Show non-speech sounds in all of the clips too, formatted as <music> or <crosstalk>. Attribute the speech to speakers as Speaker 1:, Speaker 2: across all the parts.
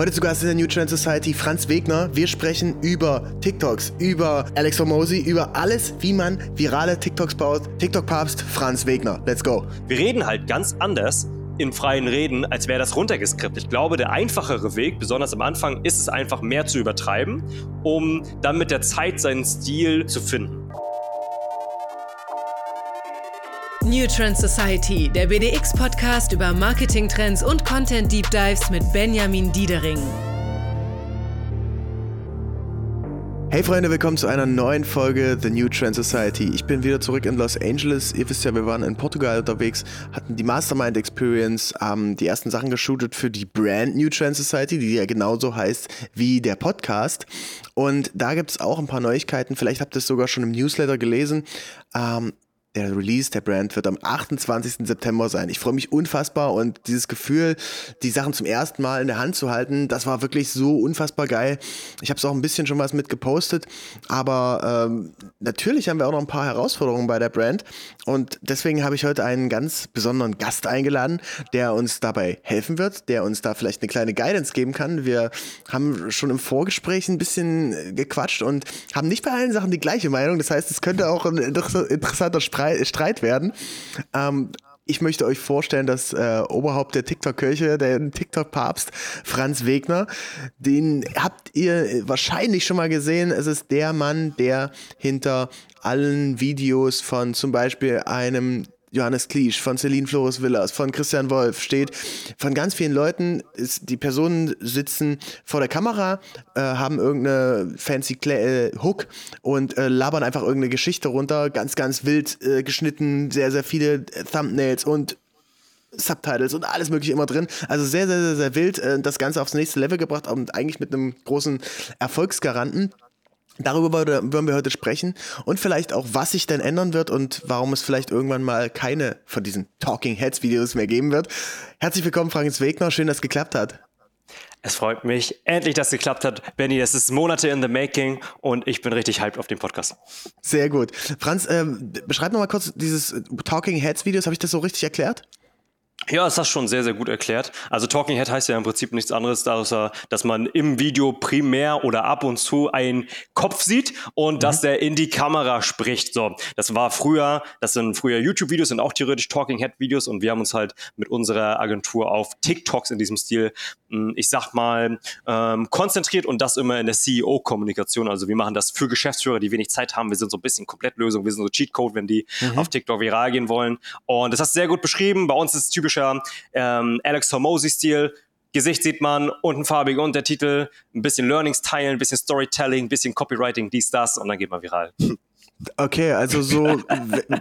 Speaker 1: Heute zu Gast in der New Trend Society Franz Wegner. Wir sprechen über TikToks, über Alex Hormozy, über alles, wie man virale TikToks baut. TikTok-Papst Franz Wegner. Let's go.
Speaker 2: Wir reden halt ganz anders in freien Reden, als wäre das runtergeskriptet. Ich glaube, der einfachere Weg, besonders am Anfang, ist es einfach mehr zu übertreiben, um dann mit der Zeit seinen Stil zu finden.
Speaker 3: New Trend Society, der BDX-Podcast über Marketing-Trends und Content-Deep Dives mit Benjamin Diedering.
Speaker 1: Hey Freunde, willkommen zu einer neuen Folge The New Trend Society. Ich bin wieder zurück in Los Angeles. Ihr wisst ja, wir waren in Portugal unterwegs, hatten die Mastermind Experience, haben die ersten Sachen geshootet für die Brand New Trend Society, die ja genauso heißt wie der Podcast. Und da gibt es auch ein paar Neuigkeiten. Vielleicht habt ihr es sogar schon im Newsletter gelesen. Ähm, der Release der Brand wird am 28. September sein. Ich freue mich unfassbar und dieses Gefühl, die Sachen zum ersten Mal in der Hand zu halten, das war wirklich so unfassbar geil. Ich habe es auch ein bisschen schon was mit gepostet, aber ähm, natürlich haben wir auch noch ein paar Herausforderungen bei der Brand und deswegen habe ich heute einen ganz besonderen Gast eingeladen, der uns dabei helfen wird, der uns da vielleicht eine kleine Guidance geben kann. Wir haben schon im Vorgespräch ein bisschen gequatscht und haben nicht bei allen Sachen die gleiche Meinung. Das heißt, es könnte auch ein interessanter Sprech Streit werden. Ähm, ich möchte euch vorstellen, dass äh, Oberhaupt der TikTok-Kirche, der TikTok-Papst Franz Wegner, den habt ihr wahrscheinlich schon mal gesehen. Es ist der Mann, der hinter allen Videos von zum Beispiel einem Johannes Kliesch, von Celine Flores Villas, von Christian Wolf steht, von ganz vielen Leuten, ist, die Personen sitzen vor der Kamera, äh, haben irgendeine fancy Cla äh, Hook und äh, labern einfach irgendeine Geschichte runter, ganz, ganz wild äh, geschnitten, sehr, sehr viele Thumbnails und Subtitles und alles mögliche immer drin. Also sehr, sehr, sehr, sehr wild. Äh, das Ganze aufs nächste Level gebracht und eigentlich mit einem großen Erfolgsgaranten. Darüber würden wir heute sprechen und vielleicht auch, was sich denn ändern wird und warum es vielleicht irgendwann mal keine von diesen Talking Heads Videos mehr geben wird. Herzlich willkommen, Frank Wegner. Schön, dass es geklappt hat.
Speaker 2: Es freut mich endlich, dass es geklappt hat. Benny, es ist Monate in the making und ich bin richtig hyped auf den Podcast.
Speaker 1: Sehr gut. Franz, ähm, beschreib noch mal kurz dieses Talking Heads Videos. Habe ich das so richtig erklärt?
Speaker 2: Ja, das hast schon sehr, sehr gut erklärt. Also Talking Head heißt ja im Prinzip nichts anderes, außer dass man im Video primär oder ab und zu einen Kopf sieht und mhm. dass der in die Kamera spricht. So, das war früher, das sind früher YouTube-Videos, sind auch theoretisch Talking Head-Videos und wir haben uns halt mit unserer Agentur auf TikToks in diesem Stil, hm, ich sag mal, ähm, konzentriert und das immer in der CEO-Kommunikation. Also wir machen das für Geschäftsführer, die wenig Zeit haben. Wir sind so ein bisschen Komplettlösung, wir sind so Cheatcode, wenn die mhm. auf TikTok viral gehen wollen. Und das hast du sehr gut beschrieben. Bei uns ist es typisch typischer ähm, Alex Hormozy-Stil. Gesicht sieht man, unten farbig Untertitel, ein bisschen Learnings teilen, ein bisschen Storytelling, ein bisschen Copywriting, dies, das und dann geht man viral. <laughs>
Speaker 1: Okay, also so,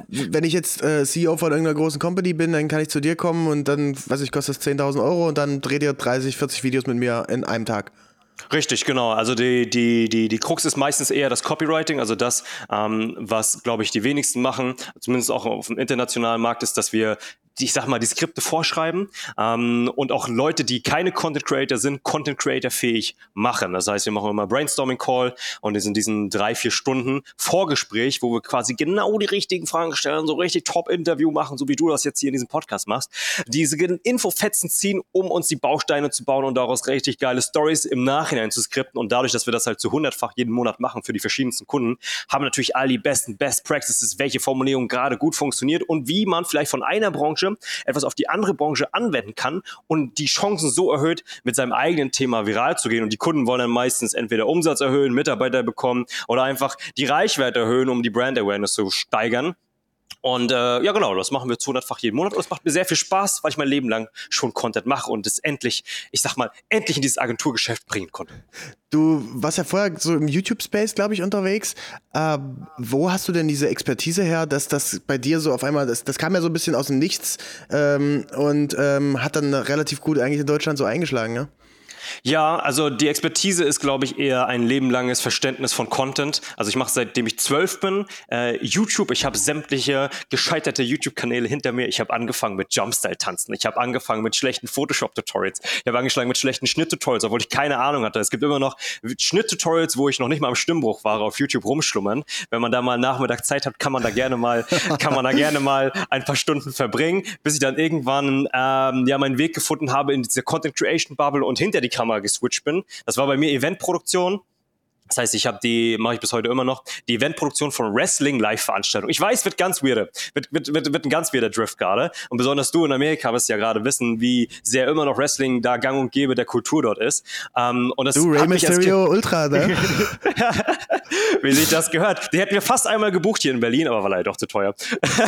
Speaker 1: wenn ich jetzt äh, CEO von irgendeiner großen Company bin, dann kann ich zu dir kommen und dann, weiß ich, kostet das 10.000 Euro und dann dreht ihr 30, 40 Videos mit mir in einem Tag.
Speaker 2: Richtig, genau. Also die, die, die, die Krux ist meistens eher das Copywriting, also das, ähm, was, glaube ich, die wenigsten machen, zumindest auch auf dem internationalen Markt, ist, dass wir ich sag mal, die Skripte vorschreiben ähm, und auch Leute, die keine Content Creator sind, Content Creator fähig machen. Das heißt, wir machen immer Brainstorming Call und in diesen drei, vier Stunden Vorgespräch, wo wir quasi genau die richtigen Fragen stellen, so richtig Top-Interview machen, so wie du das jetzt hier in diesem Podcast machst, diese Infofetzen ziehen, um uns die Bausteine zu bauen und daraus richtig geile Stories im Nachhinein zu skripten und dadurch, dass wir das halt zu hundertfach jeden Monat machen für die verschiedensten Kunden, haben natürlich all die besten Best Practices, welche Formulierung gerade gut funktioniert und wie man vielleicht von einer Branche etwas auf die andere Branche anwenden kann und die Chancen so erhöht, mit seinem eigenen Thema viral zu gehen. Und die Kunden wollen dann meistens entweder Umsatz erhöhen, Mitarbeiter bekommen oder einfach die Reichweite erhöhen, um die Brand Awareness zu steigern. Und äh, ja, genau, das machen wir 200-fach jeden Monat. Und es macht mir sehr viel Spaß, weil ich mein Leben lang schon Content mache und es endlich, ich sag mal, endlich in dieses Agenturgeschäft bringen konnte.
Speaker 1: Du warst ja vorher so im YouTube-Space, glaube ich, unterwegs. Äh, wo hast du denn diese Expertise her, dass das bei dir so auf einmal, das, das kam ja so ein bisschen aus dem Nichts ähm, und ähm, hat dann relativ gut eigentlich in Deutschland so eingeschlagen, ja?
Speaker 2: Ja, also die Expertise ist, glaube ich, eher ein lebenlanges Verständnis von Content. Also ich mache seitdem ich zwölf bin äh, YouTube. Ich habe sämtliche gescheiterte YouTube-Kanäle hinter mir. Ich habe angefangen mit Jumpstyle-Tanzen. Ich habe angefangen mit schlechten Photoshop-Tutorials. Ich habe angeschlagen mit schlechten Schnitt-Tutorials, obwohl ich keine Ahnung hatte. Es gibt immer noch Schnitt-Tutorials, wo ich noch nicht mal im Stimmbruch war, auf YouTube rumschlummern. Wenn man da mal Nachmittag Zeit hat, kann man da gerne mal, <laughs> kann man da gerne mal ein paar Stunden verbringen, bis ich dann irgendwann ähm, ja meinen Weg gefunden habe in diese Content Creation Bubble und hinter die Kamera geswitcht bin. Das war bei mir Eventproduktion das heißt, ich habe die, mache ich bis heute immer noch, die Eventproduktion von Wrestling-Live-Veranstaltungen. Ich weiß, wird ganz weird, wird, wird, wird, wird ein ganz weirder Drift gerade. Und besonders du in Amerika wirst ja gerade wissen, wie sehr immer noch Wrestling da gang und gäbe der Kultur dort ist.
Speaker 1: Ähm, und das du, Rey Mysterio Ultra, ne? <laughs>
Speaker 2: wie sich das gehört. Die hätten wir fast einmal gebucht hier in Berlin, aber war leider doch zu teuer.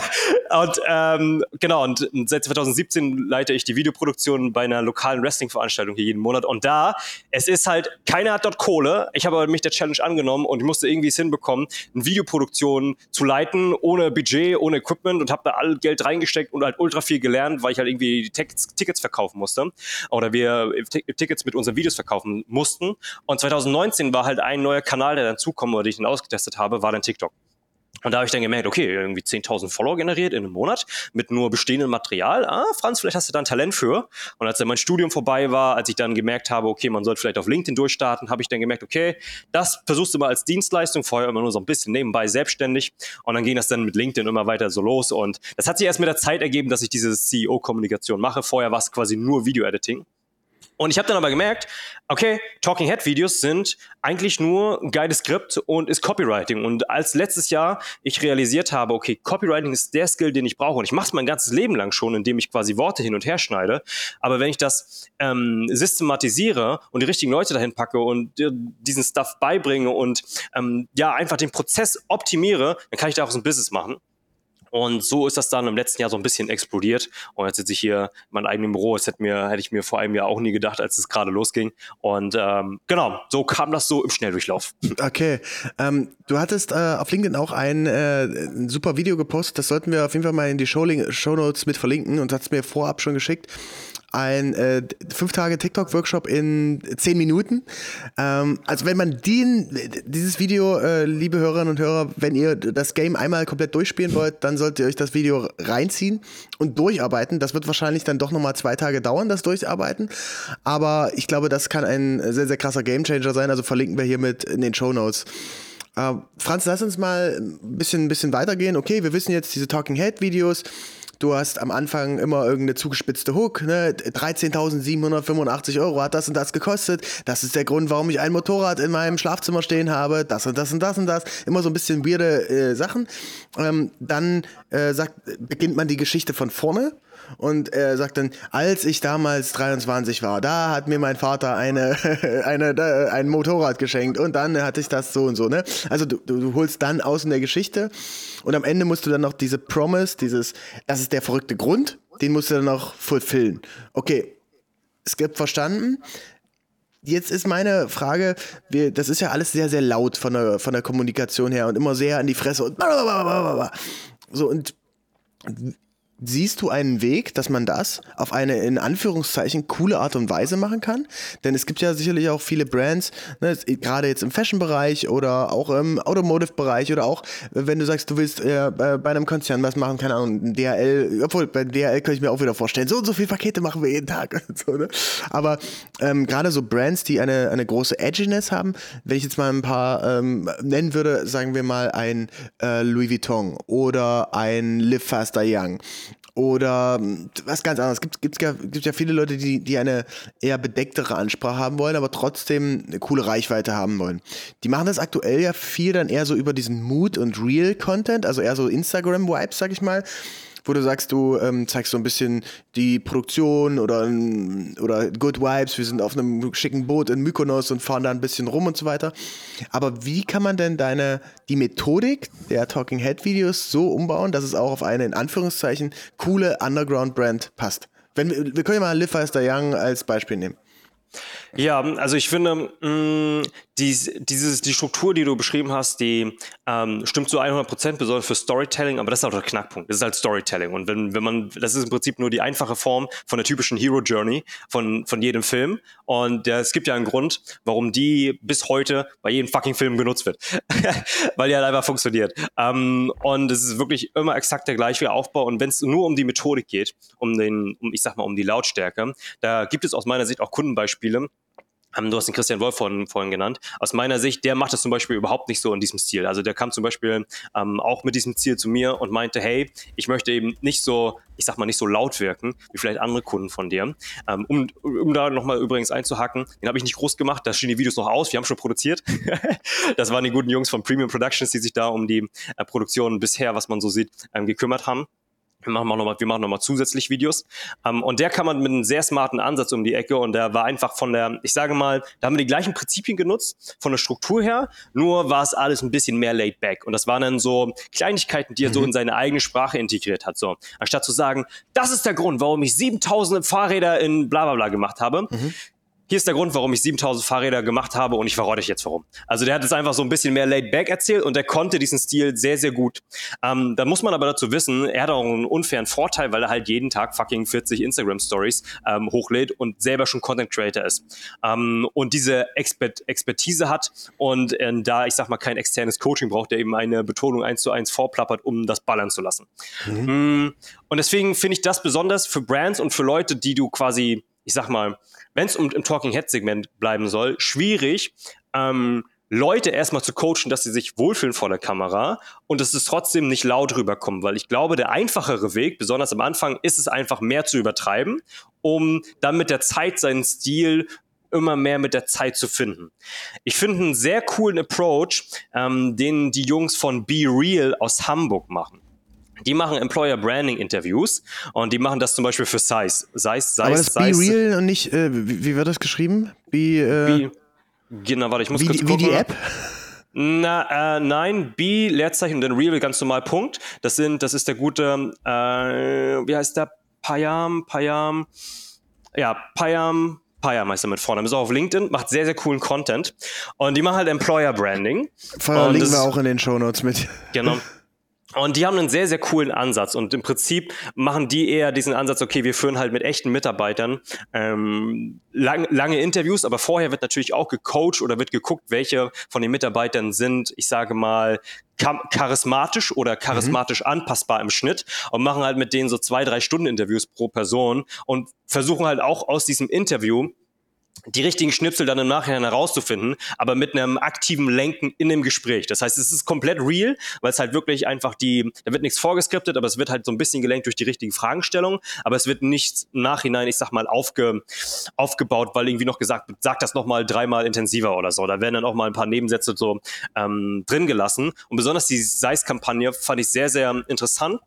Speaker 2: <laughs> und ähm, genau, und seit 2017 leite ich die Videoproduktion bei einer lokalen Wrestling-Veranstaltung hier jeden Monat. Und da, es ist halt, keiner hat dort Kohle. Ich habe mich der Challenge angenommen und ich musste irgendwie es hinbekommen, eine Videoproduktion zu leiten, ohne Budget, ohne Equipment und habe da all Geld reingesteckt und halt ultra viel gelernt, weil ich halt irgendwie Tickets, Tickets verkaufen musste oder wir Tickets mit unseren Videos verkaufen mussten. Und 2019 war halt ein neuer Kanal, der dann zukommen, oder den ich dann ausgetestet habe, war dann TikTok. Und da habe ich dann gemerkt, okay, irgendwie 10.000 Follower generiert in einem Monat mit nur bestehendem Material. Ah, Franz, vielleicht hast du da ein Talent für. Und als dann mein Studium vorbei war, als ich dann gemerkt habe, okay, man sollte vielleicht auf LinkedIn durchstarten, habe ich dann gemerkt, okay, das versuchst du mal als Dienstleistung, vorher immer nur so ein bisschen nebenbei selbstständig. Und dann ging das dann mit LinkedIn immer weiter so los. Und das hat sich erst mit der Zeit ergeben, dass ich diese CEO-Kommunikation mache. Vorher war es quasi nur Video-Editing. Und ich habe dann aber gemerkt, okay, Talking Head Videos sind eigentlich nur ein geiles Skript und ist Copywriting. Und als letztes Jahr ich realisiert habe, okay, Copywriting ist der Skill, den ich brauche. Und ich mache es mein ganzes Leben lang schon, indem ich quasi Worte hin und her schneide. Aber wenn ich das ähm, systematisiere und die richtigen Leute dahin packe und äh, diesen Stuff beibringe und ähm, ja, einfach den Prozess optimiere, dann kann ich daraus ein Business machen. Und so ist das dann im letzten Jahr so ein bisschen explodiert. Und jetzt sitze ich hier in meinem eigenen Büro. Das hätte, mir, hätte ich mir vor einem Jahr auch nie gedacht, als es gerade losging. Und ähm, genau, so kam das so im Schnelldurchlauf.
Speaker 1: Okay. Ähm, du hattest äh, auf LinkedIn auch ein, äh, super Video gepostet. Das sollten wir auf jeden Fall mal in die Show, Show Notes mit verlinken. Und hast mir vorab schon geschickt ein äh, fünf Tage TikTok-Workshop in zehn Minuten. Ähm, also wenn man den, dieses Video, äh, liebe Hörerinnen und Hörer, wenn ihr das Game einmal komplett durchspielen wollt, dann solltet ihr euch das Video reinziehen und durcharbeiten. Das wird wahrscheinlich dann doch nochmal zwei Tage dauern, das Durcharbeiten. Aber ich glaube, das kann ein sehr, sehr krasser Gamechanger sein. Also verlinken wir hiermit in den Show Notes. Uh, Franz, lass uns mal ein bisschen, ein bisschen weitergehen. Okay, wir wissen jetzt diese Talking Head Videos du hast am Anfang immer irgendeine zugespitzte Hook, ne? 13.785 Euro hat das und das gekostet. Das ist der Grund, warum ich ein Motorrad in meinem Schlafzimmer stehen habe. Das und das und das und das. Immer so ein bisschen weirde äh, Sachen. Ähm, dann äh, sagt, beginnt man die Geschichte von vorne und er sagt dann, als ich damals 23 war, da hat mir mein Vater eine, <laughs> eine, ein Motorrad geschenkt und dann hatte ich das so und so. Ne? Also du, du holst dann aus in der Geschichte und am Ende musst du dann noch diese Promise, dieses, das ist der verrückte Grund, den musst du dann noch fulfillen. Okay, Skript verstanden. Jetzt ist meine Frage, wir, das ist ja alles sehr, sehr laut von der, von der Kommunikation her und immer sehr an die Fresse und so und Siehst du einen Weg, dass man das auf eine in Anführungszeichen coole Art und Weise machen kann? Denn es gibt ja sicherlich auch viele Brands, ne, gerade jetzt im Fashion-Bereich oder auch im Automotive-Bereich oder auch, wenn du sagst, du willst äh, bei einem Konzern was machen, keine Ahnung, DHL, obwohl bei DHL kann ich mir auch wieder vorstellen, so und so viele Pakete machen wir jeden Tag. <laughs> so, ne? Aber ähm, gerade so Brands, die eine, eine große Edginess haben, wenn ich jetzt mal ein paar ähm, nennen würde, sagen wir mal ein äh, Louis Vuitton oder ein Live Faster Young oder hm, was ganz anderes. Es gibt, gibt, gibt ja viele Leute, die, die eine eher bedecktere Ansprache haben wollen, aber trotzdem eine coole Reichweite haben wollen. Die machen das aktuell ja viel dann eher so über diesen Mood- und Real-Content, also eher so Instagram-Vibes, sag ich mal wo du sagst, du ähm, zeigst so ein bisschen die Produktion oder, oder Good Vibes, wir sind auf einem schicken Boot in Mykonos und fahren da ein bisschen rum und so weiter. Aber wie kann man denn deine, die Methodik der Talking Head Videos so umbauen, dass es auch auf eine in Anführungszeichen coole Underground Brand passt? Wenn, wir können ja mal Liv Heister Young als Beispiel nehmen.
Speaker 2: Ja, also ich finde, mh, mm, die, dieses, die Struktur, die du beschrieben hast, die ähm, stimmt zu 100 Prozent, besonders für Storytelling, aber das ist auch der Knackpunkt. Das ist halt Storytelling. Und wenn, wenn man, das ist im Prinzip nur die einfache Form von der typischen Hero Journey von, von jedem Film. Und ja, es gibt ja einen Grund, warum die bis heute bei jedem fucking Film genutzt wird. <laughs> Weil die halt einfach funktioniert. Ähm, und es ist wirklich immer exakt der gleiche Aufbau. Und wenn es nur um die Methodik geht, um den, um, ich sag mal, um die Lautstärke, da gibt es aus meiner Sicht auch Kundenbeispiele, du hast den Christian Wolf vorhin, vorhin genannt. Aus meiner Sicht, der macht das zum Beispiel überhaupt nicht so in diesem Stil. Also der kam zum Beispiel ähm, auch mit diesem Ziel zu mir und meinte, hey, ich möchte eben nicht so, ich sag mal, nicht so laut wirken, wie vielleicht andere Kunden von dir. Ähm, um, um da nochmal übrigens einzuhacken, den habe ich nicht groß gemacht, da stehen die Videos noch aus, wir haben schon produziert. <laughs> das waren die guten Jungs von Premium Productions, die sich da um die äh, Produktion bisher, was man so sieht, ähm, gekümmert haben. Wir machen noch mal, wir machen noch mal zusätzlich Videos. Ähm, und der kam man mit einem sehr smarten Ansatz um die Ecke und der war einfach von der, ich sage mal, da haben wir die gleichen Prinzipien genutzt, von der Struktur her, nur war es alles ein bisschen mehr laid back. Und das waren dann so Kleinigkeiten, die er mhm. so in seine eigene Sprache integriert hat. So, anstatt zu sagen, das ist der Grund, warum ich 7000 Fahrräder in bla bla bla gemacht habe, mhm hier ist der Grund, warum ich 7000 Fahrräder gemacht habe und ich verrate euch jetzt warum. Also der hat es einfach so ein bisschen mehr laid back erzählt und der konnte diesen Stil sehr, sehr gut. Ähm, da muss man aber dazu wissen, er hat auch einen unfairen Vorteil, weil er halt jeden Tag fucking 40 Instagram Stories ähm, hochlädt und selber schon Content Creator ist. Ähm, und diese Expert Expertise hat und äh, da, ich sag mal, kein externes Coaching braucht, der eben eine Betonung eins zu eins vorplappert, um das ballern zu lassen. Mhm. Mm, und deswegen finde ich das besonders für Brands und für Leute, die du quasi ich sag mal, wenn es um im Talking Head Segment bleiben soll, schwierig, ähm, Leute erstmal zu coachen, dass sie sich wohlfühlen vor der Kamera und dass es trotzdem nicht laut rüberkommt, weil ich glaube, der einfachere Weg, besonders am Anfang, ist es einfach mehr zu übertreiben, um dann mit der Zeit seinen Stil immer mehr mit der Zeit zu finden. Ich finde einen sehr coolen Approach, ähm, den die Jungs von Be Real aus Hamburg machen. Die machen Employer Branding Interviews und die machen das zum Beispiel für Size. Size, Size,
Speaker 1: Aber das Size. Be Real und nicht, äh, wie, wie, wird das geschrieben? Be, äh,
Speaker 2: Be, genau, warte, ich muss
Speaker 1: wie,
Speaker 2: kurz
Speaker 1: gucken. Wie die App?
Speaker 2: Na, äh, nein, B, Leerzeichen und dann Real, ganz normal Punkt. Das sind, das ist der gute, äh, wie heißt der? Payam, Payam, ja, Payam, Payam heißt er mit vorne. Ist auch auf LinkedIn, macht sehr, sehr coolen Content. Und die machen halt Employer Branding.
Speaker 1: Verlinken wir auch in den Show Notes mit.
Speaker 2: Genau. <laughs> Und die haben einen sehr, sehr coolen Ansatz. Und im Prinzip machen die eher diesen Ansatz, okay, wir führen halt mit echten Mitarbeitern ähm, lang, lange Interviews, aber vorher wird natürlich auch gecoacht oder wird geguckt, welche von den Mitarbeitern sind, ich sage mal, charismatisch oder charismatisch mhm. anpassbar im Schnitt und machen halt mit denen so zwei, drei Stunden Interviews pro Person und versuchen halt auch aus diesem Interview die richtigen Schnipsel dann im Nachhinein herauszufinden, aber mit einem aktiven Lenken in dem Gespräch. Das heißt, es ist komplett real, weil es halt wirklich einfach die, da wird nichts vorgeskriptet, aber es wird halt so ein bisschen gelenkt durch die richtigen Fragestellungen, aber es wird nicht im Nachhinein, ich sag mal, aufge, aufgebaut, weil irgendwie noch gesagt sag das nochmal dreimal intensiver oder so. Da werden dann auch mal ein paar Nebensätze so ähm, drin gelassen. Und besonders die Seis-Kampagne fand ich sehr, sehr interessant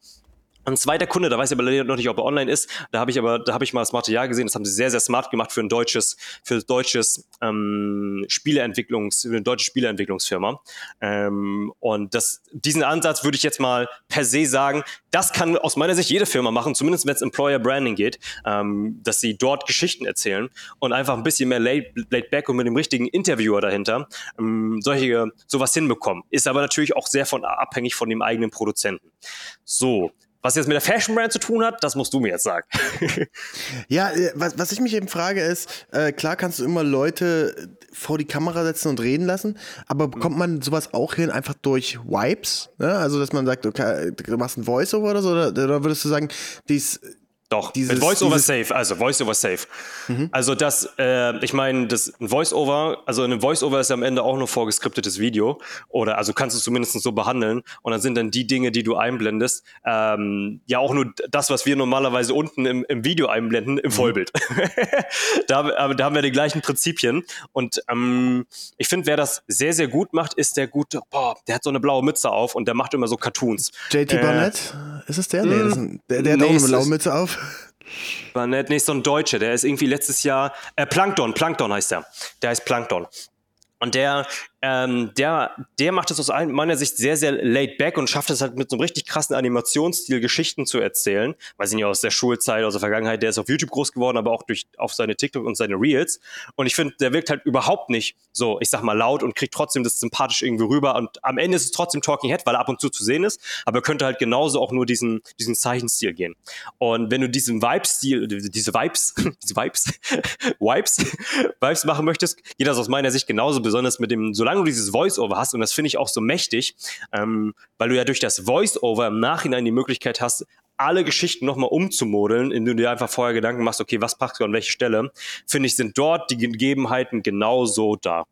Speaker 2: ein zweiter Kunde, da weiß ich aber noch nicht, ob er online ist. Da habe ich aber, da habe ich mal das Material gesehen. Das haben sie sehr, sehr smart gemacht für ein deutsches, für deutsches ähm, Spieleentwicklungs, für eine deutsche Spieleentwicklungsfirma. Ähm, und das, diesen Ansatz würde ich jetzt mal per se sagen, das kann aus meiner Sicht jede Firma machen, zumindest wenn es Employer Branding geht, ähm, dass sie dort Geschichten erzählen und einfach ein bisschen mehr laid, laid back und mit dem richtigen Interviewer dahinter ähm, solche sowas hinbekommen. Ist aber natürlich auch sehr von abhängig von dem eigenen Produzenten. So, was jetzt mit der Fashion Brand zu tun hat, das musst du mir jetzt sagen. <laughs>
Speaker 1: ja, äh, was, was ich mich eben frage ist, äh, klar kannst du immer Leute vor die Kamera setzen und reden lassen, aber bekommt man sowas auch hin einfach durch Wipes? Ne? Also, dass man sagt, okay, du machst ein Voiceover oder so, oder, oder würdest du sagen, dies
Speaker 2: doch, dieses, mit Voice-Over Safe, also Voice-Over Safe. Mhm. Also das, äh, ich meine, das Voice-Over, also ein Voice-Over ist ja am Ende auch nur vorgeskriptetes Video oder also kannst du es zumindest so behandeln und dann sind dann die Dinge, die du einblendest, ähm, ja auch nur das, was wir normalerweise unten im, im Video einblenden, im mhm. Vollbild. <laughs> da, aber da haben wir die gleichen Prinzipien und ähm, ich finde, wer das sehr, sehr gut macht, ist der gute, boah, der hat so eine blaue Mütze auf und der macht immer so Cartoons.
Speaker 1: JT Barnett, äh, ist es der? Nee, ist ein, der, der hat nee, auch eine blaue Mütze auf.
Speaker 2: War nicht, nicht so ein Deutscher, der ist irgendwie letztes Jahr, äh, Plankton, Plankton heißt der. Der heißt Plankton. Und der ähm, der, der macht es aus meiner Sicht sehr, sehr laid back und schafft es halt mit so einem richtig krassen Animationsstil Geschichten zu erzählen. Weiß ich nicht, aus der Schulzeit, aus der Vergangenheit, der ist auf YouTube groß geworden, aber auch durch, auf seine TikTok und seine Reels. Und ich finde, der wirkt halt überhaupt nicht so, ich sag mal, laut und kriegt trotzdem das sympathisch irgendwie rüber. Und am Ende ist es trotzdem Talking Head, weil er ab und zu zu sehen ist, aber könnte halt genauso auch nur diesen, diesen Zeichenstil gehen. Und wenn du diesen Vibe-Stil, diese Vibes, <laughs> diese Vibes, <laughs> Vibes, Vibes machen möchtest, geht das aus meiner Sicht genauso, besonders mit dem, solange solange du dieses Voice-Over hast, und das finde ich auch so mächtig, ähm, weil du ja durch das Voice-Over im Nachhinein die Möglichkeit hast, alle Geschichten nochmal umzumodeln, indem du dir einfach vorher Gedanken machst, okay, was packst du an welche Stelle, finde ich, sind dort die Gegebenheiten genauso da.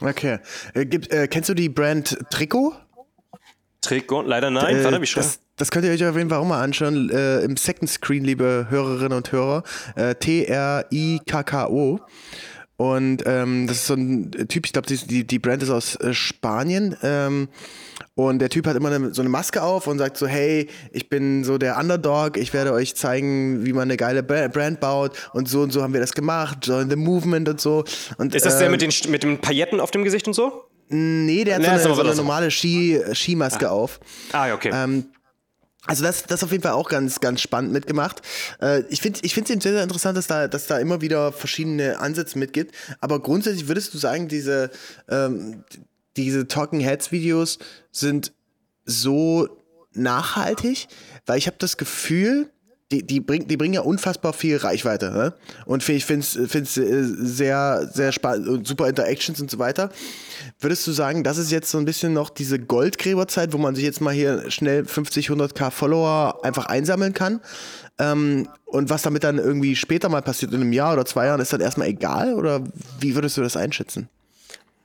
Speaker 1: Okay. Äh, gibt, äh, kennst du die Brand Trikot?
Speaker 2: Trikot? Leider nein.
Speaker 1: Äh,
Speaker 2: Warte, wie
Speaker 1: das, das könnt ihr euch auf jeden Fall auch mal anschauen. Äh, Im Second Screen, liebe Hörerinnen und Hörer. Äh, T-R-I-K-K-O. Und ähm, das ist so ein Typ, ich glaube, die, die Brand ist aus äh, Spanien. Ähm, und der Typ hat immer eine, so eine Maske auf und sagt so, hey, ich bin so der Underdog, ich werde euch zeigen, wie man eine geile Brand baut und so und so haben wir das gemacht, Join the Movement und so. Und,
Speaker 2: ist das der mit den, mit den Pailletten auf dem Gesicht und so?
Speaker 1: Nee, der hat nee, so eine, so eine normale Ski, Skimaske ah. auf.
Speaker 2: Ah, okay.
Speaker 1: Ähm, also das, das auf jeden Fall auch ganz, ganz spannend mitgemacht. Äh, ich finde ich finde es sehr, sehr interessant, dass da, dass da immer wieder verschiedene Ansätze mitgibt. Aber grundsätzlich würdest du sagen, diese, ähm, diese Talking Heads Videos sind so nachhaltig, weil ich habe das Gefühl, die, die, bring, die bringen ja unfassbar viel Reichweite. Ne? Und ich finde es äh, sehr, sehr spannend und super Interactions und so weiter. Würdest du sagen, das ist jetzt so ein bisschen noch diese Goldgräberzeit, wo man sich jetzt mal hier schnell 50, 100k Follower einfach einsammeln kann? Ähm, und was damit dann irgendwie später mal passiert, in einem Jahr oder zwei Jahren, ist dann erstmal egal? Oder wie würdest du das einschätzen?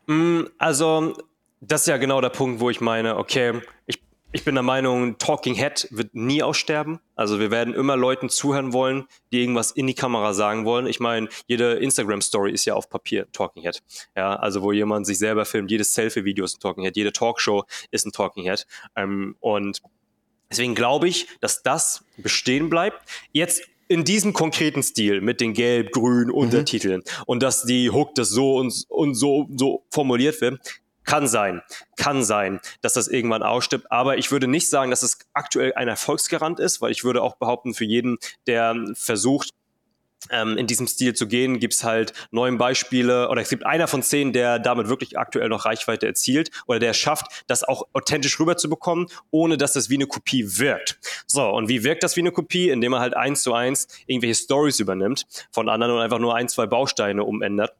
Speaker 2: Mm, also, das ist ja genau der Punkt, wo ich meine, okay, ich ich bin der Meinung, Talking Head wird nie aussterben. Also wir werden immer Leuten zuhören wollen, die irgendwas in die Kamera sagen wollen. Ich meine, jede Instagram-Story ist ja auf Papier Talking Head. Ja, also wo jemand sich selber filmt, jedes Selfie-Video ist ein Talking Head, jede Talkshow ist ein Talking Head. Ähm, und deswegen glaube ich, dass das bestehen bleibt. Jetzt in diesem konkreten Stil mit den gelb-grün mhm. Untertiteln mhm. und dass die Hook das so und, und so, so formuliert wird, kann sein, kann sein, dass das irgendwann ausstirbt, aber ich würde nicht sagen, dass es aktuell ein Erfolgsgarant ist, weil ich würde auch behaupten, für jeden, der versucht, ähm, in diesem Stil zu gehen, gibt es halt neun Beispiele oder es gibt einer von zehn, der damit wirklich aktuell noch Reichweite erzielt oder der schafft, das auch authentisch rüberzubekommen, ohne dass das wie eine Kopie wirkt. So, und wie wirkt das wie eine Kopie? Indem man halt eins zu eins irgendwelche Stories übernimmt von anderen und einfach nur ein, zwei Bausteine umändert.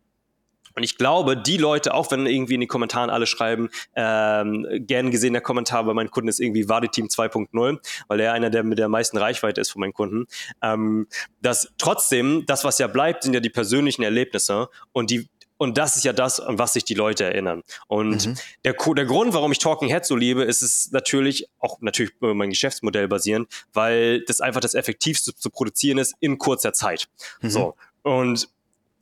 Speaker 2: Und ich glaube, die Leute, auch wenn irgendwie in den Kommentaren alle schreiben, ähm, gern gesehener Kommentar bei meinen Kunden ist irgendwie Wadi-Team 2.0, weil er einer der mit der meisten Reichweite ist von meinen Kunden, ähm, dass trotzdem, das, was ja bleibt, sind ja die persönlichen Erlebnisse und die und das ist ja das, an was sich die Leute erinnern. Und mhm. der, der Grund, warum ich Talking Head so liebe, ist es natürlich auch natürlich über mein Geschäftsmodell basierend, weil das einfach das effektivste zu produzieren ist in kurzer Zeit. Mhm. So. Und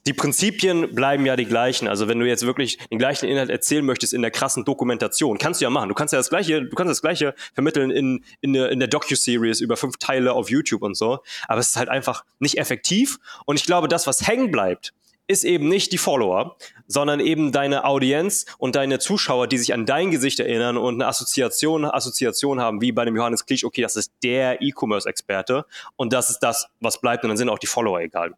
Speaker 2: die Prinzipien bleiben ja die gleichen. Also wenn du jetzt wirklich den gleichen Inhalt erzählen möchtest in der krassen Dokumentation, kannst du ja machen. Du kannst ja das gleiche, du kannst das gleiche vermitteln in, in der, in der Docu-Series über fünf Teile auf YouTube und so. Aber es ist halt einfach nicht effektiv. Und ich glaube, das, was hängen bleibt, ist eben nicht die Follower, sondern eben deine Audienz und deine Zuschauer, die sich an dein Gesicht erinnern und eine Assoziation, Assoziation haben, wie bei dem Johannes Klisch, okay, das ist der E-Commerce-Experte und das ist das, was bleibt und dann sind auch die Follower egal.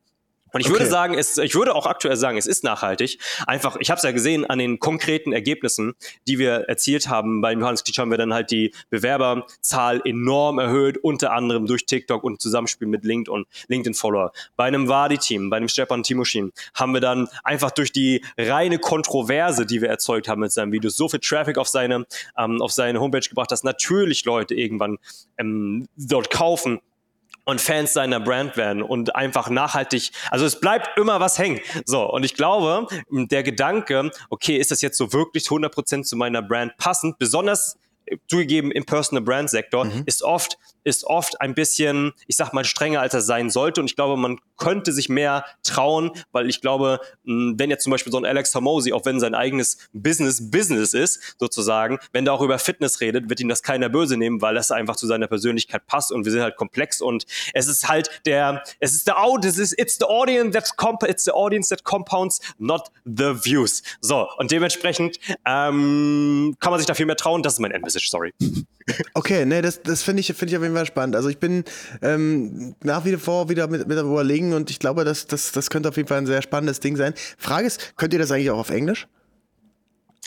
Speaker 2: Und ich okay. würde sagen, es, ich würde auch aktuell sagen, es ist nachhaltig. Einfach, ich habe es ja gesehen an den konkreten Ergebnissen, die wir erzielt haben. Beim Johannes Klitsch haben wir dann halt die Bewerberzahl enorm erhöht, unter anderem durch TikTok und Zusammenspiel mit LinkedIn und LinkedIn-Follower. Bei einem Wadi-Team, bei einem Stepan Timoschin, haben wir dann einfach durch die reine Kontroverse, die wir erzeugt haben mit seinem Video, so viel Traffic auf seine, ähm, auf seine Homepage gebracht, dass natürlich Leute irgendwann ähm, dort kaufen und Fans seiner Brand werden und einfach nachhaltig, also es bleibt immer was hängen. So, und ich glaube, der Gedanke, okay, ist das jetzt so wirklich 100% zu meiner Brand passend, besonders zugegeben im Personal Brand Sektor, mhm. ist oft ist oft ein bisschen, ich sag mal, strenger, als er sein sollte. Und ich glaube, man könnte sich mehr trauen, weil ich glaube, wenn jetzt zum Beispiel so ein Alex Hormozy, auch wenn sein eigenes Business Business ist, sozusagen, wenn der auch über Fitness redet, wird ihm das keiner böse nehmen, weil das einfach zu seiner Persönlichkeit passt und wir sind halt komplex und es ist halt der, es ist der es ist, it's the audience that comp it's the audience that compounds, not the views. So, und dementsprechend ähm, kann man sich da viel mehr trauen. Das ist mein Endmessage, sorry. <laughs>
Speaker 1: Okay, ne, das, das finde ich, finde ich auf jeden Fall spannend. Also ich bin ähm, nach wie vor wieder mit, mit überlegen und ich glaube, das, das, das könnte auf jeden Fall ein sehr spannendes Ding sein. Frage ist, könnt ihr das eigentlich auch auf Englisch?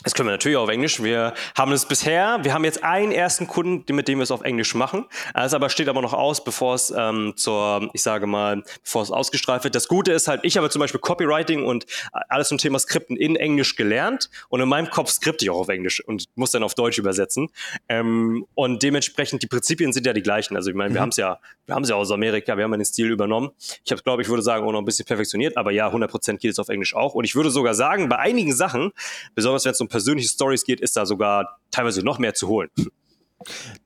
Speaker 2: Das können wir natürlich auch auf Englisch. Wir haben es bisher, wir haben jetzt einen ersten Kunden, mit dem wir es auf Englisch machen. Es aber steht aber noch aus, bevor es ähm, zur, ich sage mal, bevor es ausgestrahlt wird. Das Gute ist halt, ich habe zum Beispiel Copywriting und alles zum Thema Skripten in Englisch gelernt und in meinem Kopf skripte ich auch auf Englisch und muss dann auf Deutsch übersetzen. Ähm, und dementsprechend, die Prinzipien sind ja die gleichen. Also ich meine, mhm. wir haben es ja, wir haben es ja aus Amerika, wir haben ja den Stil übernommen. Ich habe, glaube ich, würde sagen, auch noch ein bisschen perfektioniert, aber ja, 100% geht es auf Englisch auch. Und ich würde sogar sagen, bei einigen Sachen, besonders wenn es um persönliche Stories geht, ist da sogar teilweise noch mehr zu holen.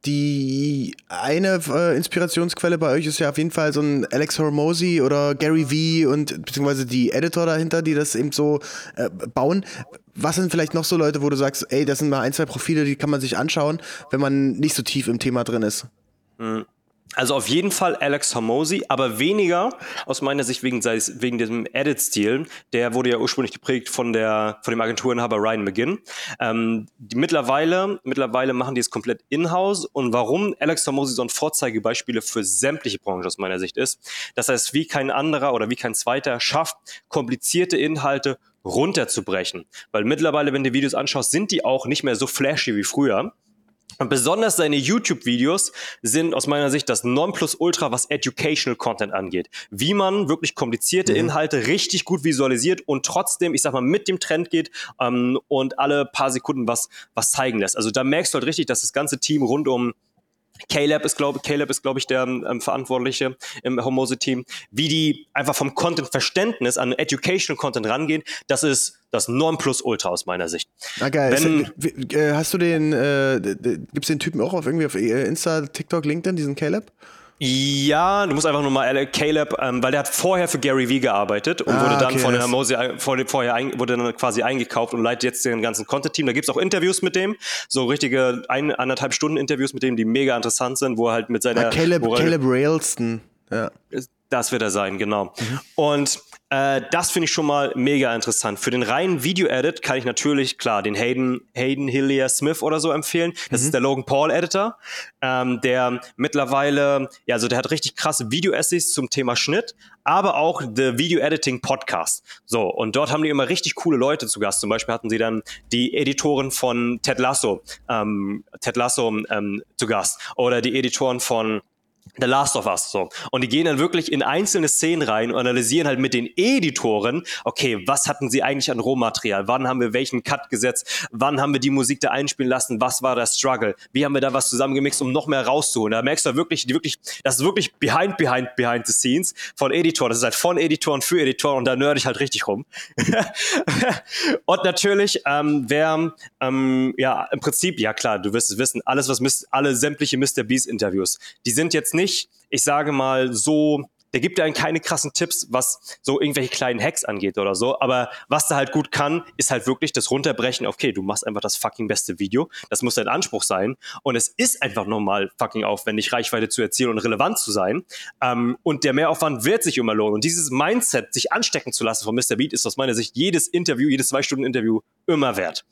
Speaker 1: Die eine äh, Inspirationsquelle bei euch ist ja auf jeden Fall so ein Alex Hormozy oder Gary V und beziehungsweise die Editor dahinter, die das eben so äh, bauen. Was sind vielleicht noch so Leute, wo du sagst, ey, das sind mal ein, zwei Profile, die kann man sich anschauen, wenn man nicht so tief im Thema drin ist?
Speaker 2: Mhm. Also auf jeden Fall Alex Hormozy, aber weniger aus meiner Sicht wegen, wegen diesem Edit-Stil. Der wurde ja ursprünglich geprägt von, der, von dem Agenturinhaber Ryan McGinn. Ähm, die mittlerweile, mittlerweile machen die es komplett in-house. Und warum Alex Hormozy so ein Vorzeigebeispiel für sämtliche Branchen aus meiner Sicht ist, dass er es wie kein anderer oder wie kein zweiter schafft, komplizierte Inhalte runterzubrechen. Weil mittlerweile, wenn du Videos anschaust, sind die auch nicht mehr so flashy wie früher. Und besonders seine YouTube-Videos sind aus meiner Sicht das Nonplusultra, was Educational Content angeht. Wie man wirklich komplizierte mhm. Inhalte richtig gut visualisiert und trotzdem, ich sag mal, mit dem Trend geht ähm, und alle paar Sekunden was, was zeigen lässt. Also da merkst du halt richtig, dass das ganze Team rund um Caleb ist, glaube Caleb ist, glaube ich, der ähm, Verantwortliche im Homose-Team, wie die einfach vom Content-Verständnis an Educational Content rangehen, das ist das Nonplusultra aus meiner Sicht.
Speaker 1: Ah, geil. Wenn, äh, hast du den, äh, gibt's den Typen auch auf irgendwie auf äh, Insta, TikTok, LinkedIn, diesen Caleb?
Speaker 2: Ja, du musst einfach nur mal Caleb, ähm, weil der hat vorher für Gary Vee gearbeitet und ah, wurde dann okay, von der Mose vor, vorher ein, wurde dann quasi eingekauft und leitet jetzt den ganzen Content-Team. Da gibt's auch Interviews mit dem, so richtige ein, anderthalb Stunden Interviews mit dem, die mega interessant sind, wo er halt mit seiner
Speaker 1: ah, Caleb, Caleb Railston. Ja.
Speaker 2: Das wird er sein, genau. Mhm. Und äh, das finde ich schon mal mega interessant. Für den reinen Video-Edit kann ich natürlich, klar, den Hayden, Hayden Hillier Smith oder so empfehlen. Das mhm. ist der Logan Paul-Editor, ähm, der mittlerweile, ja, also der hat richtig krasse Video-Essays zum Thema Schnitt, aber auch The Video Editing Podcast. So, und dort haben die immer richtig coole Leute zu Gast. Zum Beispiel hatten sie dann die Editoren von Ted Lasso, ähm, Ted Lasso ähm, zu Gast oder die Editoren von The Last of Us so. Und die gehen dann wirklich in einzelne Szenen rein und analysieren halt mit den Editoren, okay, was hatten sie eigentlich an Rohmaterial? Wann haben wir welchen Cut gesetzt? Wann haben wir die Musik da einspielen lassen? Was war der Struggle? Wie haben wir da was zusammengemixt, um noch mehr rauszuholen? Da merkst du wirklich, die wirklich, das ist wirklich behind, behind, behind the scenes von Editoren. Das ist halt von Editoren für Editoren und da nerd ich halt richtig rum. <laughs> und natürlich, ähm, wer, ähm, ja, im Prinzip, ja klar, du wirst es wissen, alles, was, alle sämtliche Mr. Beast Interviews, die sind jetzt nicht nicht, ich sage mal, so, der gibt einem keine krassen Tipps, was so irgendwelche kleinen Hacks angeht oder so. Aber was der halt gut kann, ist halt wirklich das Runterbrechen. Okay, du machst einfach das fucking beste Video. Das muss dein Anspruch sein. Und es ist einfach normal fucking aufwendig, Reichweite zu erzielen und relevant zu sein. Ähm, und der Mehraufwand wird sich immer lohnen. Und dieses Mindset, sich anstecken zu lassen von Mr. Beat, ist aus meiner Sicht jedes Interview, jedes zwei Stunden Interview immer wert.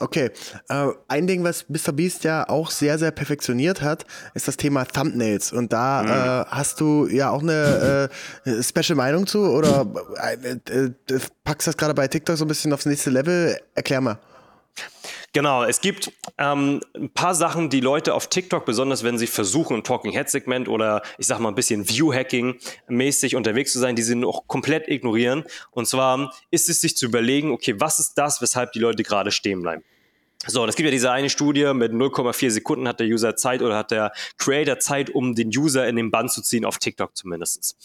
Speaker 1: Okay, äh, ein Ding, was MrBeast ja auch sehr, sehr perfektioniert hat, ist das Thema Thumbnails. Und da mhm. äh, hast du ja auch eine äh, special Meinung zu oder äh, äh, packst das gerade bei TikTok so ein bisschen aufs nächste Level? Erklär mal.
Speaker 2: Genau, es gibt ähm, ein paar Sachen, die Leute auf TikTok, besonders wenn sie versuchen, ein Talking Head Segment oder ich sag mal ein bisschen View-Hacking mäßig unterwegs zu sein, die sie noch komplett ignorieren. Und zwar ist es sich zu überlegen, okay, was ist das, weshalb die Leute gerade stehen bleiben? So, und es gibt ja diese eine Studie, mit 0,4 Sekunden hat der User Zeit oder hat der Creator Zeit, um den User in den Bann zu ziehen, auf TikTok zumindest.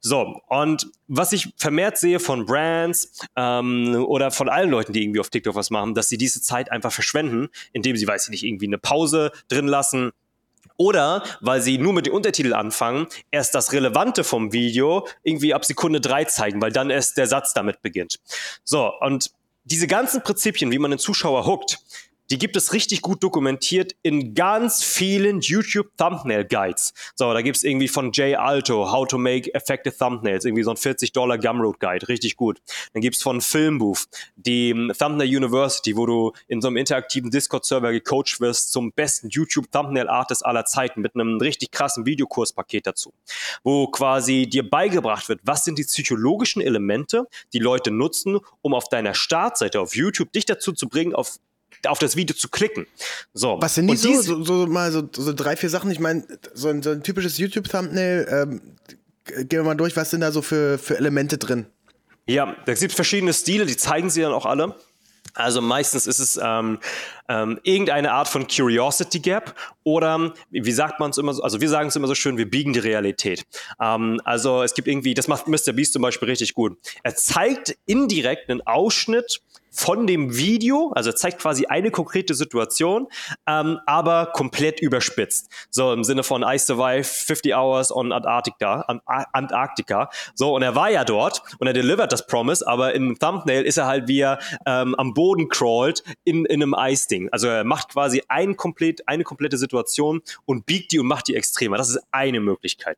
Speaker 2: So, und was ich vermehrt sehe von Brands ähm, oder von allen Leuten, die irgendwie auf TikTok was machen, dass sie diese Zeit einfach verschwenden, indem sie, weiß ich nicht, irgendwie eine Pause drin lassen, oder weil sie nur mit den Untertiteln anfangen, erst das Relevante vom Video irgendwie ab Sekunde drei zeigen, weil dann erst der Satz damit beginnt. So, und diese ganzen Prinzipien, wie man den Zuschauer hookt, die gibt es richtig gut dokumentiert in ganz vielen YouTube Thumbnail Guides. So, da gibt es irgendwie von Jay Alto, How to Make Effective Thumbnails, irgendwie so ein 40 Dollar Gumroad Guide, richtig gut. Dann gibt es von Filmbooth die um, Thumbnail University, wo du in so einem interaktiven Discord-Server gecoacht wirst zum besten YouTube Thumbnail Artist aller Zeiten mit einem richtig krassen Videokurspaket dazu, wo quasi dir beigebracht wird, was sind die psychologischen Elemente, die Leute nutzen, um auf deiner Startseite auf YouTube dich dazu zu bringen, auf auf das Video zu klicken. So.
Speaker 1: Was sind die so, so, so, mal so, so drei, vier Sachen? Ich meine, so ein, so ein typisches YouTube-Thumbnail, ähm, gehen wir mal durch, was sind da so für, für Elemente drin?
Speaker 2: Ja, da gibt es verschiedene Stile, die zeigen sie dann auch alle. Also meistens ist es ähm, ähm, irgendeine Art von Curiosity Gap oder wie sagt man es immer so, also wir sagen es immer so schön, wir biegen die Realität. Ähm, also es gibt irgendwie, das macht Mr. Beast zum Beispiel richtig gut. Er zeigt indirekt einen Ausschnitt von dem Video, also zeigt quasi eine konkrete Situation, ähm, aber komplett überspitzt. So im Sinne von I survived 50 hours on Antarctica, Antarctica. So, und er war ja dort und er delivered das Promise, aber im Thumbnail ist er halt, wie er ähm, am Boden crawlt in, in einem Eisding. Also er macht quasi ein komplett, eine komplette Situation und biegt die und macht die extremer. Das ist eine Möglichkeit.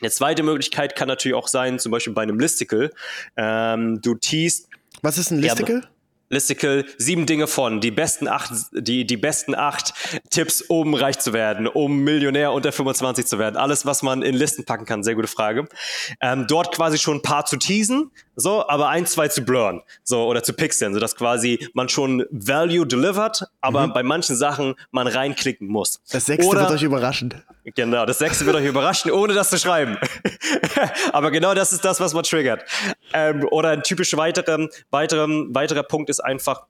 Speaker 2: Eine zweite Möglichkeit kann natürlich auch sein, zum Beispiel bei einem Listicle. Ähm, du teast
Speaker 1: was ist ein Listicle? Ja,
Speaker 2: Listicle, sieben Dinge von, die besten acht, die, die besten acht Tipps, um reich zu werden, um Millionär unter 25 zu werden. Alles, was man in Listen packen kann, sehr gute Frage. Ähm, dort quasi schon ein paar zu teasen, so, aber ein, zwei zu blurren, so, oder zu pixeln, sodass quasi man schon Value delivered, aber mhm. bei manchen Sachen man reinklicken muss.
Speaker 1: Das sechste oder, wird euch überraschen.
Speaker 2: Genau, das sechste wird euch überraschen, ohne das zu schreiben. <laughs> aber genau das ist das, was man triggert. Ähm, oder ein typisch weiterer, weiterer, weiterer Punkt ist einfach,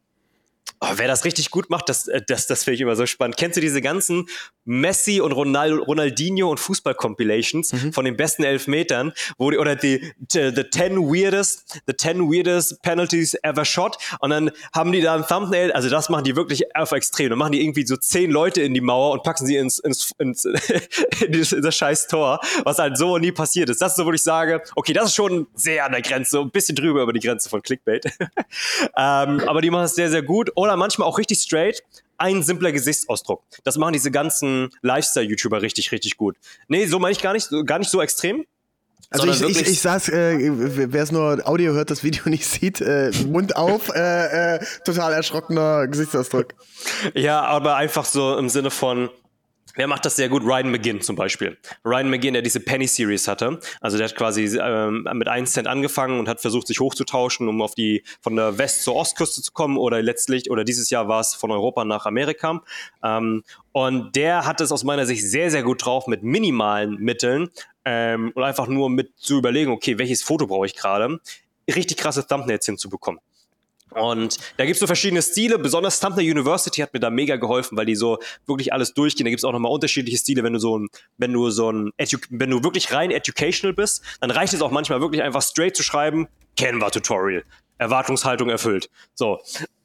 Speaker 2: Oh, wer das richtig gut macht, das, äh, das, das finde ich immer so spannend. Kennst du diese ganzen Messi und Ronald, Ronaldinho und Fußball-Compilations mhm. von den besten Elfmetern, wo die, oder die, the, the 10 weirdest, the 10 weirdest penalties ever shot und dann haben die da ein Thumbnail, also das machen die wirklich auf extrem. Dann machen die irgendwie so zehn Leute in die Mauer und packen sie ins, ins, ins <laughs> in, das, in das scheiß Tor, was halt so nie passiert ist. Das ist so, wo ich sage, okay, das ist schon sehr an der Grenze, ein bisschen drüber über die Grenze von Clickbait. <laughs> ähm, aber die machen es sehr, sehr gut. Und oder manchmal auch richtig straight, ein simpler Gesichtsausdruck. Das machen diese ganzen Lifestyle-YouTuber richtig, richtig gut. Nee, so meine ich gar nicht, gar nicht so extrem.
Speaker 1: Also ich, ich, ich saß, äh, wer es nur Audio hört, das Video <laughs> nicht sieht, äh, Mund auf, äh, äh, total erschrockener Gesichtsausdruck.
Speaker 2: Ja, aber einfach so im Sinne von, Wer macht das sehr gut? Ryan McGinn zum Beispiel. Ryan McGinn, der diese Penny Series hatte. Also der hat quasi ähm, mit 1 Cent angefangen und hat versucht, sich hochzutauschen, um auf die von der West- zur Ostküste zu kommen oder letztlich, oder dieses Jahr war es von Europa nach Amerika. Ähm, und der hat es aus meiner Sicht sehr, sehr gut drauf mit minimalen Mitteln ähm, und einfach nur mit zu überlegen, okay, welches Foto brauche ich gerade, richtig krasse Thumbnails hinzubekommen. Und da gibt's so verschiedene Stile, besonders Thumbnail University hat mir da mega geholfen, weil die so wirklich alles durchgehen. Da gibt's auch nochmal unterschiedliche Stile, wenn du so ein, wenn du so ein, Edu wenn du wirklich rein educational bist, dann reicht es auch manchmal wirklich einfach straight zu schreiben, Canva-Tutorial, Erwartungshaltung erfüllt. So,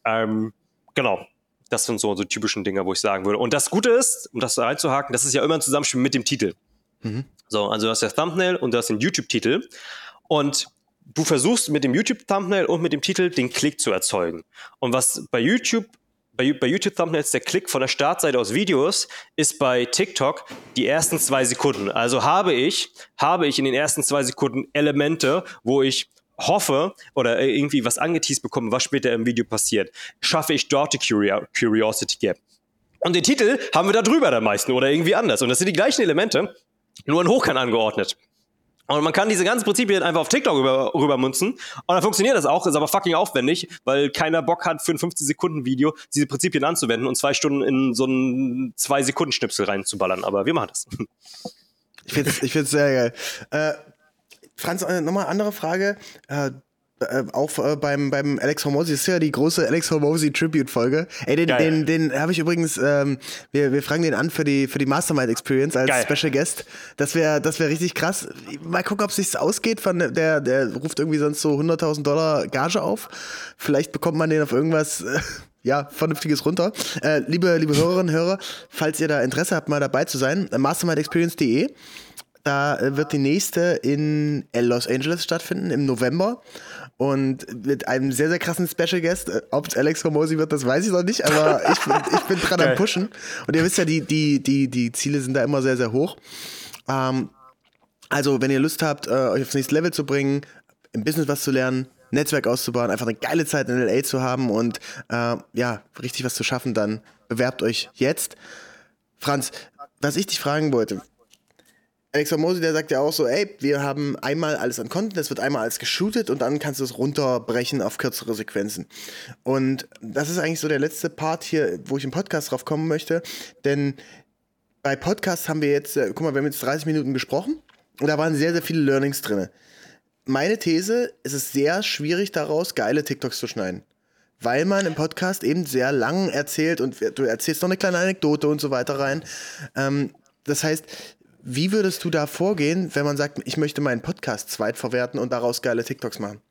Speaker 2: ähm, genau. Das sind so, so typischen Dinge, wo ich sagen würde. Und das Gute ist, um das reinzuhaken, das ist ja immer ein Zusammenspiel mit dem Titel. Mhm. So, also du hast das Thumbnail und du hast den YouTube-Titel. Und du versuchst mit dem YouTube-Thumbnail und mit dem Titel den Klick zu erzeugen. Und was bei YouTube bei, bei YouTube-Thumbnails der Klick von der Startseite aus Videos ist bei TikTok die ersten zwei Sekunden. Also habe ich, habe ich in den ersten zwei Sekunden Elemente, wo ich hoffe oder irgendwie was angeteased bekomme, was später im Video passiert. Schaffe ich dort die Curiosity Gap. Und den Titel haben wir da drüber der meisten oder irgendwie anders. Und das sind die gleichen Elemente, nur in Hochkant angeordnet. Und man kann diese ganzen Prinzipien einfach auf TikTok rüber, rübermunzen. Und dann funktioniert das auch, ist aber fucking aufwendig, weil keiner Bock hat, für ein 15-Sekunden-Video diese Prinzipien anzuwenden und zwei Stunden in so einen Zwei-Sekunden-Schnipsel reinzuballern. Aber wir machen das.
Speaker 1: Ich finde es ich sehr geil. Äh, Franz, äh, nochmal andere Frage. Äh, äh, auch äh, beim, beim Alex Hormozy, das ist ja die große Alex Hormozy Tribute-Folge. Ey, den, den, den habe ich übrigens, ähm, wir, wir fragen den an für die, für die Mastermind Experience als Geil. Special Guest. Das wäre das wär richtig krass. Mal gucken, ob es sich ausgeht. Von der, der ruft irgendwie sonst so 100.000 Dollar Gage auf. Vielleicht bekommt man den auf irgendwas. Äh, <laughs> ja, vernünftiges runter. Äh, liebe, liebe Hörerinnen und Hörer, falls ihr da Interesse habt, mal dabei zu sein, mastermindexperience.de Da äh, wird die nächste in Los Angeles stattfinden im November und mit einem sehr, sehr krassen Special Guest. Äh, Ob es Alex Hormosi wird, das weiß ich noch nicht, aber <laughs> ich, ich bin dran am Pushen. Und ihr wisst ja, die, die, die, die Ziele sind da immer sehr, sehr hoch. Ähm, also, wenn ihr Lust habt, äh, euch aufs nächste Level zu bringen, im Business was zu lernen, Netzwerk auszubauen, einfach eine geile Zeit in LA zu haben und äh, ja, richtig was zu schaffen, dann bewerbt euch jetzt. Franz, was ich dich fragen wollte, Alex Mosi, der sagt ja auch so, ey, wir haben einmal alles an Content, das wird einmal alles geshootet und dann kannst du es runterbrechen auf kürzere Sequenzen. Und das ist eigentlich so der letzte Part hier, wo ich im Podcast drauf kommen möchte, denn bei Podcasts haben wir jetzt, äh, guck mal, wir haben jetzt 30 Minuten gesprochen und da waren sehr, sehr viele Learnings drin. Meine These, es ist sehr schwierig daraus, geile TikToks zu schneiden weil man im Podcast eben sehr lang erzählt und du erzählst noch eine kleine Anekdote und so weiter rein. Ähm, das heißt, wie würdest du da vorgehen, wenn man sagt, ich möchte meinen Podcast zweitverwerten und daraus geile TikToks machen?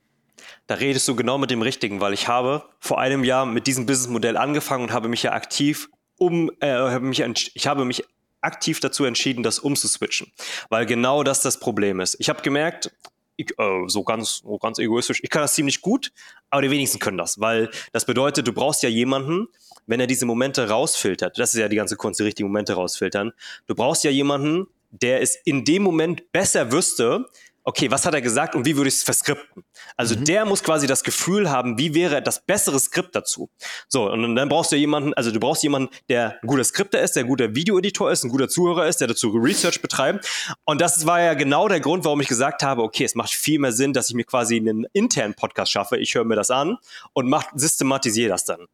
Speaker 2: Da redest du genau mit dem Richtigen, weil ich habe vor einem Jahr mit diesem Businessmodell angefangen und habe mich ja aktiv um, äh, mich, ich habe mich aktiv dazu entschieden, das umzuswitchen, weil genau das das Problem ist. Ich habe gemerkt, ich, äh, so ganz, so ganz egoistisch, ich kann das ziemlich gut, aber die wenigsten können das, weil das bedeutet, du brauchst ja jemanden, wenn er diese Momente rausfiltert. Das ist ja die ganze Kunst, die richtigen Momente rausfiltern. Du brauchst ja jemanden, der es in dem Moment besser wüsste, okay, was hat er gesagt und wie würde ich es verskripten? Also mhm. der muss quasi das Gefühl haben, wie wäre das bessere Skript dazu? So, und dann brauchst du jemanden, also du brauchst jemanden, der ein guter Skripter ist, der ein guter Videoeditor ist, ein guter Zuhörer ist, der dazu Research betreibt. Und das war ja genau der Grund, warum ich gesagt habe, okay, es macht viel mehr Sinn, dass ich mir quasi einen internen Podcast schaffe. Ich höre mir das an und mach, systematisiere das dann.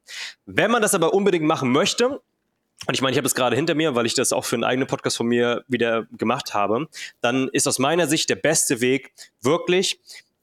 Speaker 2: Wenn man das aber unbedingt machen möchte, und ich meine, ich habe es gerade hinter mir, weil ich das auch für einen eigenen Podcast von mir wieder gemacht habe, dann ist aus meiner Sicht der beste Weg wirklich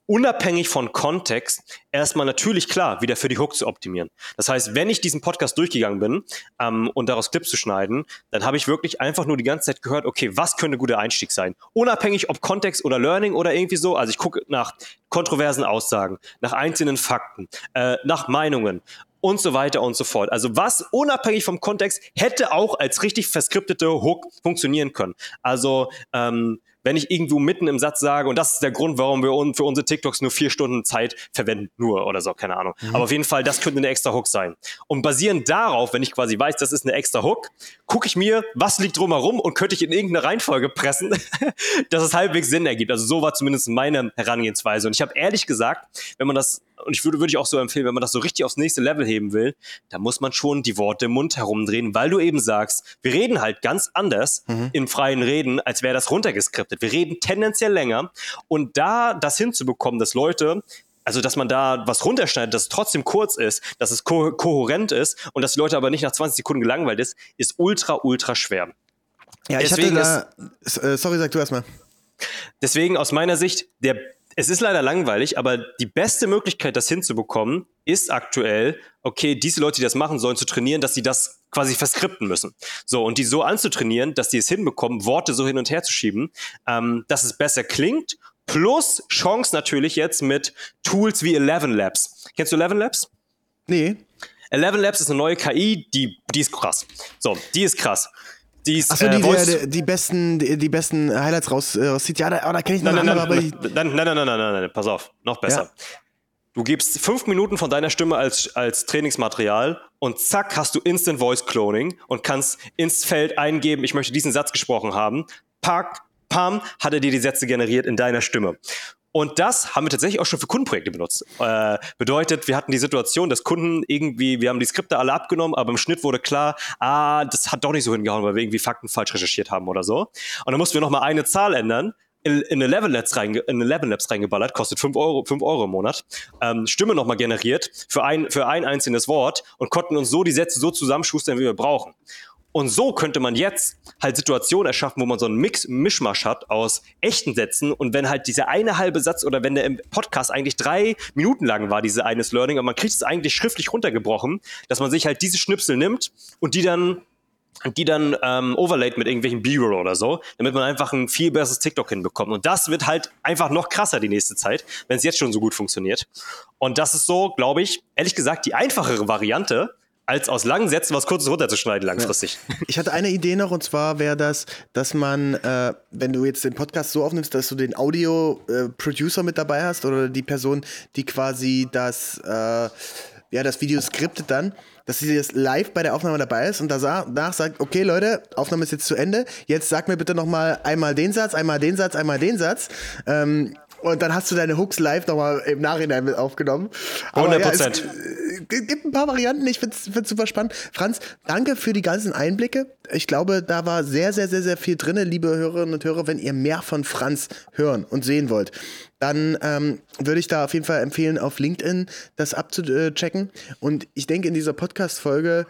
Speaker 2: unabhängig von Kontext erstmal natürlich klar, wieder für die Hook zu optimieren. Das heißt, wenn ich diesen Podcast durchgegangen bin ähm, und daraus Clips zu schneiden, dann habe ich wirklich einfach nur die ganze Zeit gehört, okay, was könnte guter Einstieg sein? Unabhängig ob Kontext oder Learning oder irgendwie so. Also ich gucke nach kontroversen Aussagen, nach einzelnen Fakten, äh, nach Meinungen und so weiter und so fort. Also was unabhängig vom Kontext hätte auch als richtig verskriptete Hook funktionieren können. Also ähm, wenn ich irgendwo mitten im Satz sage, und das ist der Grund, warum wir für unsere TikToks nur vier Stunden Zeit verwenden, nur oder so, keine Ahnung. Mhm. Aber auf jeden Fall, das könnte eine extra Hook sein. Und basierend darauf, wenn ich quasi weiß, das ist eine extra Hook, gucke ich mir, was liegt drumherum und könnte ich in irgendeine Reihenfolge pressen, <laughs> dass es halbwegs Sinn ergibt. Also so war zumindest meine Herangehensweise. Und ich habe ehrlich gesagt, wenn man das und ich würde, würde ich auch so empfehlen, wenn man das so richtig aufs nächste Level heben will, da muss man schon die Worte im Mund herumdrehen, weil du eben sagst, wir reden halt ganz anders mhm. in freien Reden, als wäre das runtergeskriptet. Wir reden tendenziell länger und da das hinzubekommen, dass Leute also dass man da was runterschneidet, dass es trotzdem kurz ist, dass es ko kohärent ist und dass die Leute aber nicht nach 20 Sekunden gelangweilt ist, ist ultra, ultra schwer.
Speaker 1: Ja, ich Deswegen hatte da, ist, äh, sorry, sag du erstmal.
Speaker 2: Deswegen aus meiner Sicht der es ist leider langweilig, aber die beste Möglichkeit, das hinzubekommen, ist aktuell, okay, diese Leute, die das machen sollen, zu trainieren, dass sie das quasi verskripten müssen. So, und die so anzutrainieren, dass die es hinbekommen, Worte so hin und her zu schieben, ähm, dass es besser klingt. Plus Chance natürlich jetzt mit Tools wie Eleven Labs. Kennst du Eleven Labs?
Speaker 1: Nee.
Speaker 2: Eleven Labs ist eine neue KI, die, die ist krass. So, die ist krass.
Speaker 1: Die ist, Achso, die, äh, die, die, besten, die, die, besten Highlights raus, äh, rauszieht. Ja, da, da kenne ich noch
Speaker 2: nein,
Speaker 1: nein,
Speaker 2: andere, nein, aber nein, nein, nein, nein, nein, nein, nein, pass auf, noch besser. Ja. Du gibst fünf Minuten von deiner Stimme als, als Trainingsmaterial und zack, hast du Instant Voice Cloning und kannst ins Feld eingeben, ich möchte diesen Satz gesprochen haben. Pack, pam, hat er dir die Sätze generiert in deiner Stimme. Und das haben wir tatsächlich auch schon für Kundenprojekte benutzt. Äh, bedeutet, wir hatten die Situation, dass Kunden irgendwie, wir haben die Skripte alle abgenommen, aber im Schnitt wurde klar, ah, das hat doch nicht so hingehauen, weil wir irgendwie Fakten falsch recherchiert haben oder so. Und dann mussten wir nochmal eine Zahl ändern, in, in eine Level Labs, reingeballert, kostet 5 Euro, 5 Euro im Monat, ähm, Stimme nochmal generiert für ein, für ein einzelnes Wort und konnten uns so die Sätze so zusammenschustern, wie wir brauchen. Und so könnte man jetzt halt Situationen erschaffen, wo man so einen Mix, Mischmasch hat aus echten Sätzen und wenn halt dieser eine halbe Satz oder wenn der im Podcast eigentlich drei Minuten lang war, diese eines Learning, aber man kriegt es eigentlich schriftlich runtergebrochen, dass man sich halt diese Schnipsel nimmt und die dann die dann ähm, overlaid mit irgendwelchen B-Roll oder so, damit man einfach ein viel besseres TikTok hinbekommt. Und das wird halt einfach noch krasser die nächste Zeit, wenn es jetzt schon so gut funktioniert. Und das ist so, glaube ich, ehrlich gesagt, die einfachere Variante, als aus langen Sätzen was Kurzes runterzuschneiden langfristig.
Speaker 1: Ja. Ich hatte eine Idee noch und zwar wäre das, dass man, äh, wenn du jetzt den Podcast so aufnimmst, dass du den Audio-Producer äh, mit dabei hast oder die Person, die quasi das, äh, ja, das Video skriptet dann, dass sie jetzt live bei der Aufnahme dabei ist und danach sagt, okay Leute, Aufnahme ist jetzt zu Ende, jetzt sag mir bitte nochmal einmal den Satz, einmal den Satz, einmal den Satz. Ähm, und dann hast du deine Hooks live nochmal im Nachhinein mit aufgenommen.
Speaker 2: 100 Prozent.
Speaker 1: Ja, es gibt ein paar Varianten. Ich finde es super spannend. Franz, danke für die ganzen Einblicke. Ich glaube, da war sehr, sehr, sehr, sehr viel drin, liebe Hörerinnen und Hörer. Wenn ihr mehr von Franz hören und sehen wollt, dann ähm, würde ich da auf jeden Fall empfehlen, auf LinkedIn das abzuchecken. Und ich denke, in dieser Podcast-Folge,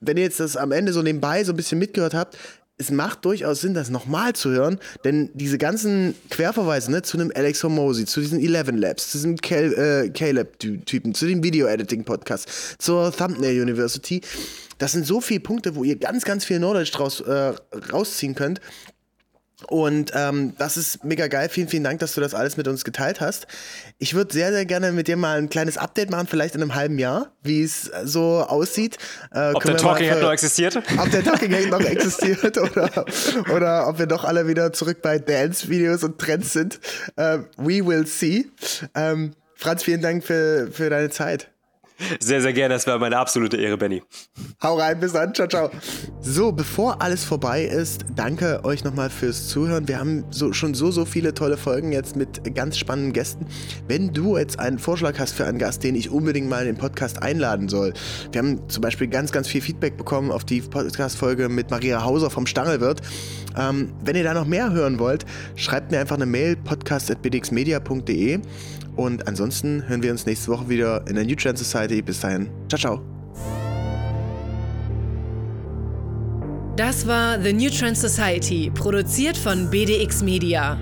Speaker 1: wenn ihr jetzt das am Ende so nebenbei so ein bisschen mitgehört habt, es macht durchaus Sinn, das nochmal zu hören, denn diese ganzen Querverweise ne, zu einem Alex Hormozy, zu diesen Eleven Labs, zu diesem äh, Caleb-Typen, zu dem Video-Editing-Podcast, zur Thumbnail University, das sind so viele Punkte, wo ihr ganz, ganz viel Knowledge draus äh, rausziehen könnt. Und ähm, das ist mega geil. Vielen, vielen Dank, dass du das alles mit uns geteilt hast. Ich würde sehr, sehr gerne mit dir mal ein kleines Update machen, vielleicht in einem halben Jahr, wie es so aussieht.
Speaker 2: Äh, ob der Talking Head noch existiert?
Speaker 1: Ob der Talking Head noch existiert <laughs> oder, oder ob wir doch alle wieder zurück bei Dance-Videos und Trends sind. Äh, we will see. Ähm, Franz, vielen Dank für, für deine Zeit.
Speaker 2: Sehr, sehr gerne. Das war meine absolute Ehre, Benny.
Speaker 1: Hau rein, bis dann. Ciao, ciao. So, bevor alles vorbei ist, danke euch nochmal fürs Zuhören. Wir haben so, schon so, so viele tolle Folgen jetzt mit ganz spannenden Gästen. Wenn du jetzt einen Vorschlag hast für einen Gast, den ich unbedingt mal in den Podcast einladen soll. Wir haben zum Beispiel ganz, ganz viel Feedback bekommen auf die Podcast-Folge mit Maria Hauser vom Stangelwirt. Ähm, wenn ihr da noch mehr hören wollt, schreibt mir einfach eine Mail podcast.bdxmedia.de und ansonsten hören wir uns nächste Woche wieder in der New Trend Society. Bis dahin. Ciao, ciao.
Speaker 3: Das war The New Trend Society, produziert von BDX Media.